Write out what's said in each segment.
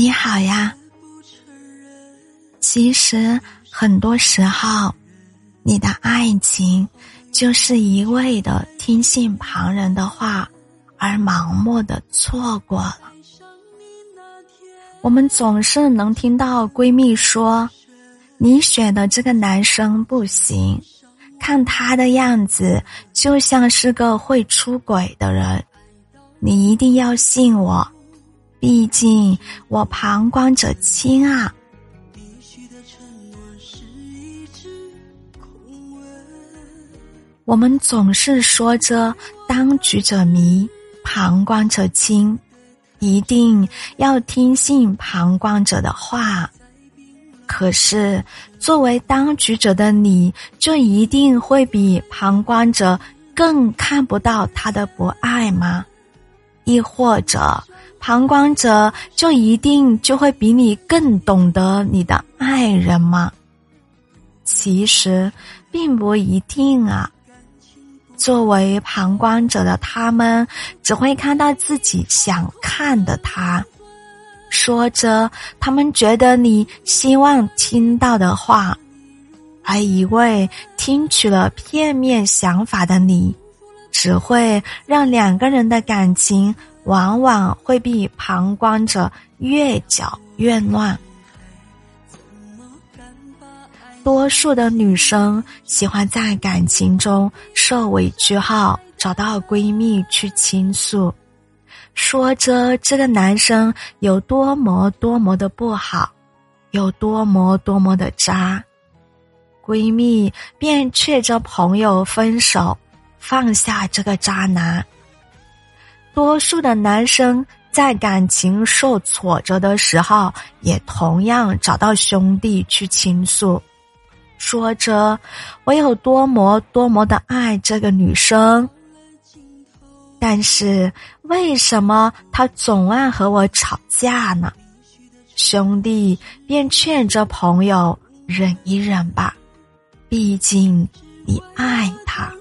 你好呀。其实很多时候，你的爱情就是一味的听信旁人的话，而盲目的错过了。我们总是能听到闺蜜说：“你选的这个男生不行，看他的样子就像是个会出轨的人，你一定要信我，毕竟我旁观者清啊。”我们总是说着“当局者迷，旁观者清”。一定要听信旁观者的话，可是作为当局者的你，就一定会比旁观者更看不到他的不爱吗？亦或者，旁观者就一定就会比你更懂得你的爱人吗？其实，并不一定啊。作为旁观者的他们，只会看到自己想看的他，说着他们觉得你希望听到的话，而一味听取了片面想法的你，只会让两个人的感情往往会比旁观者越搅越乱。多数的女生喜欢在感情中受委屈后找到闺蜜去倾诉，说着这个男生有多么多么的不好，有多么多么的渣，闺蜜便劝着朋友分手，放下这个渣男。多数的男生在感情受挫折的时候，也同样找到兄弟去倾诉。说着，我有多么多么的爱这个女生，但是为什么她总爱和我吵架呢？兄弟便劝着朋友忍一忍吧，毕竟你爱她。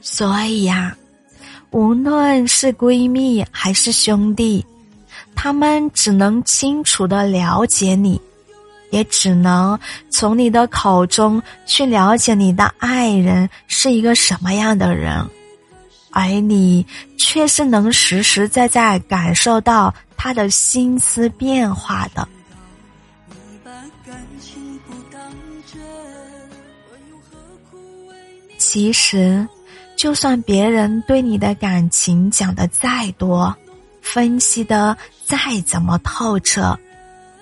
所以呀，无论是闺蜜还是兄弟，他们只能清楚的了解你。也只能从你的口中去了解你的爱人是一个什么样的人，而你却是能实实在在感受到他的心思变化的。其实，就算别人对你的感情讲的再多，分析的再怎么透彻。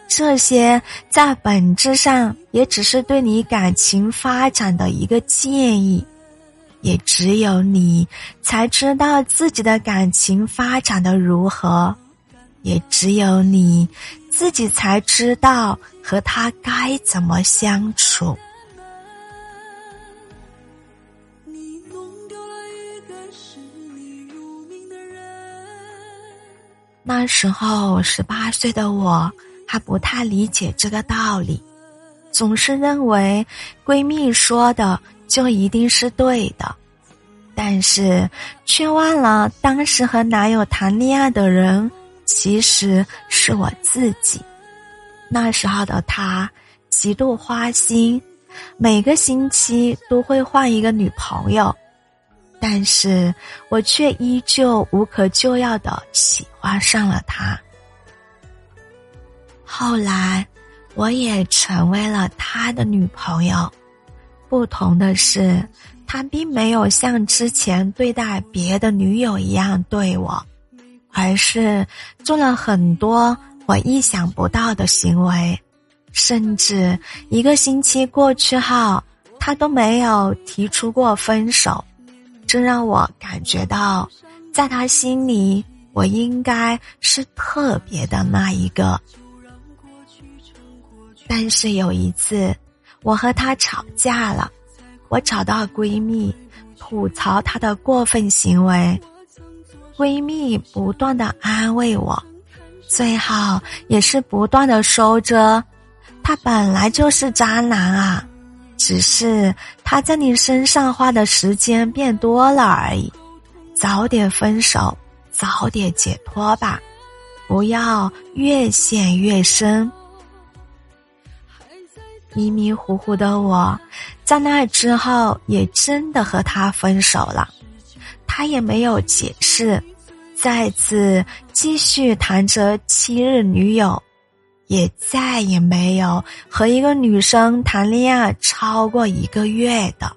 这些在本质上也只是对你感情发展的一个建议，也只有你才知道自己的感情发展的如何，也只有你自己才知道和他该怎么相处。那时候十八岁的我。还不太理解这个道理，总是认为闺蜜说的就一定是对的，但是却忘了当时和男友谈恋爱的人其实是我自己。那时候的他极度花心，每个星期都会换一个女朋友，但是我却依旧无可救药的喜欢上了他。后来，我也成为了他的女朋友。不同的是，他并没有像之前对待别的女友一样对我，而是做了很多我意想不到的行为。甚至一个星期过去后，他都没有提出过分手，这让我感觉到，在他心里，我应该是特别的那一个。但是有一次，我和她吵架了，我找到闺蜜吐槽她的过分行为，闺蜜不断的安慰我，最后也是不断的说着，他本来就是渣男啊，只是他在你身上花的时间变多了而已，早点分手，早点解脱吧。不要越陷越深。迷迷糊糊的我，在那之后也真的和他分手了，他也没有解释，再次继续谈着昔日女友，也再也没有和一个女生谈恋爱超过一个月的。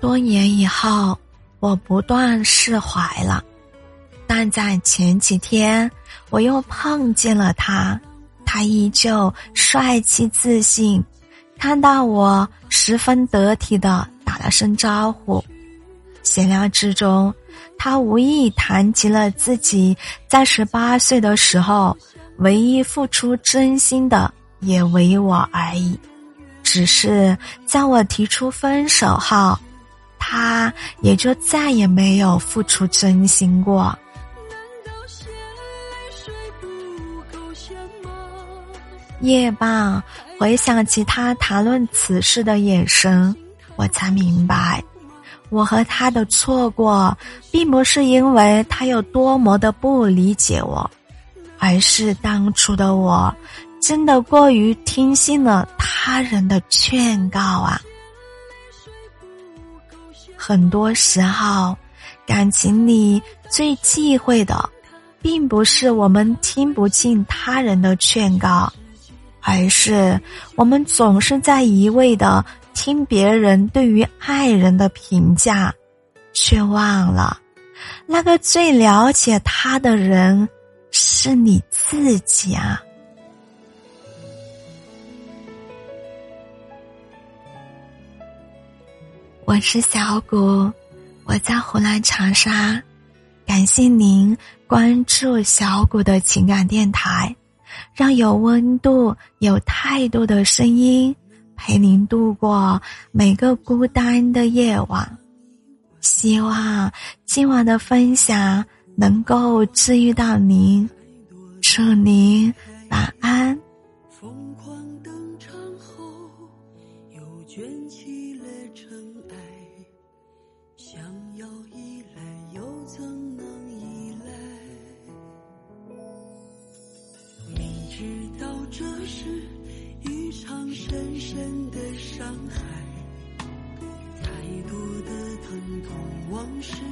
多年以后。我不断释怀了，但在前几天，我又碰见了他，他依旧帅气自信，看到我十分得体的打了声招呼。闲聊之中，他无意谈及了自己在十八岁的时候，唯一付出真心的也唯我而已，只是在我提出分手后。他也就再也没有付出真心过。夜半回想起他谈论此事的眼神，我才明白，我和他的错过，并不是因为他有多么的不理解我，而是当初的我，真的过于听信了他人的劝告啊。很多时候，感情里最忌讳的，并不是我们听不进他人的劝告，而是我们总是在一味的听别人对于爱人的评价，却忘了，那个最了解他的人是你自己啊。我是小谷，我在湖南长沙，感谢您关注小谷的情感电台，让有温度、有态度的声音陪您度过每个孤单的夜晚。希望今晚的分享能够治愈到您，祝您晚安。想要一是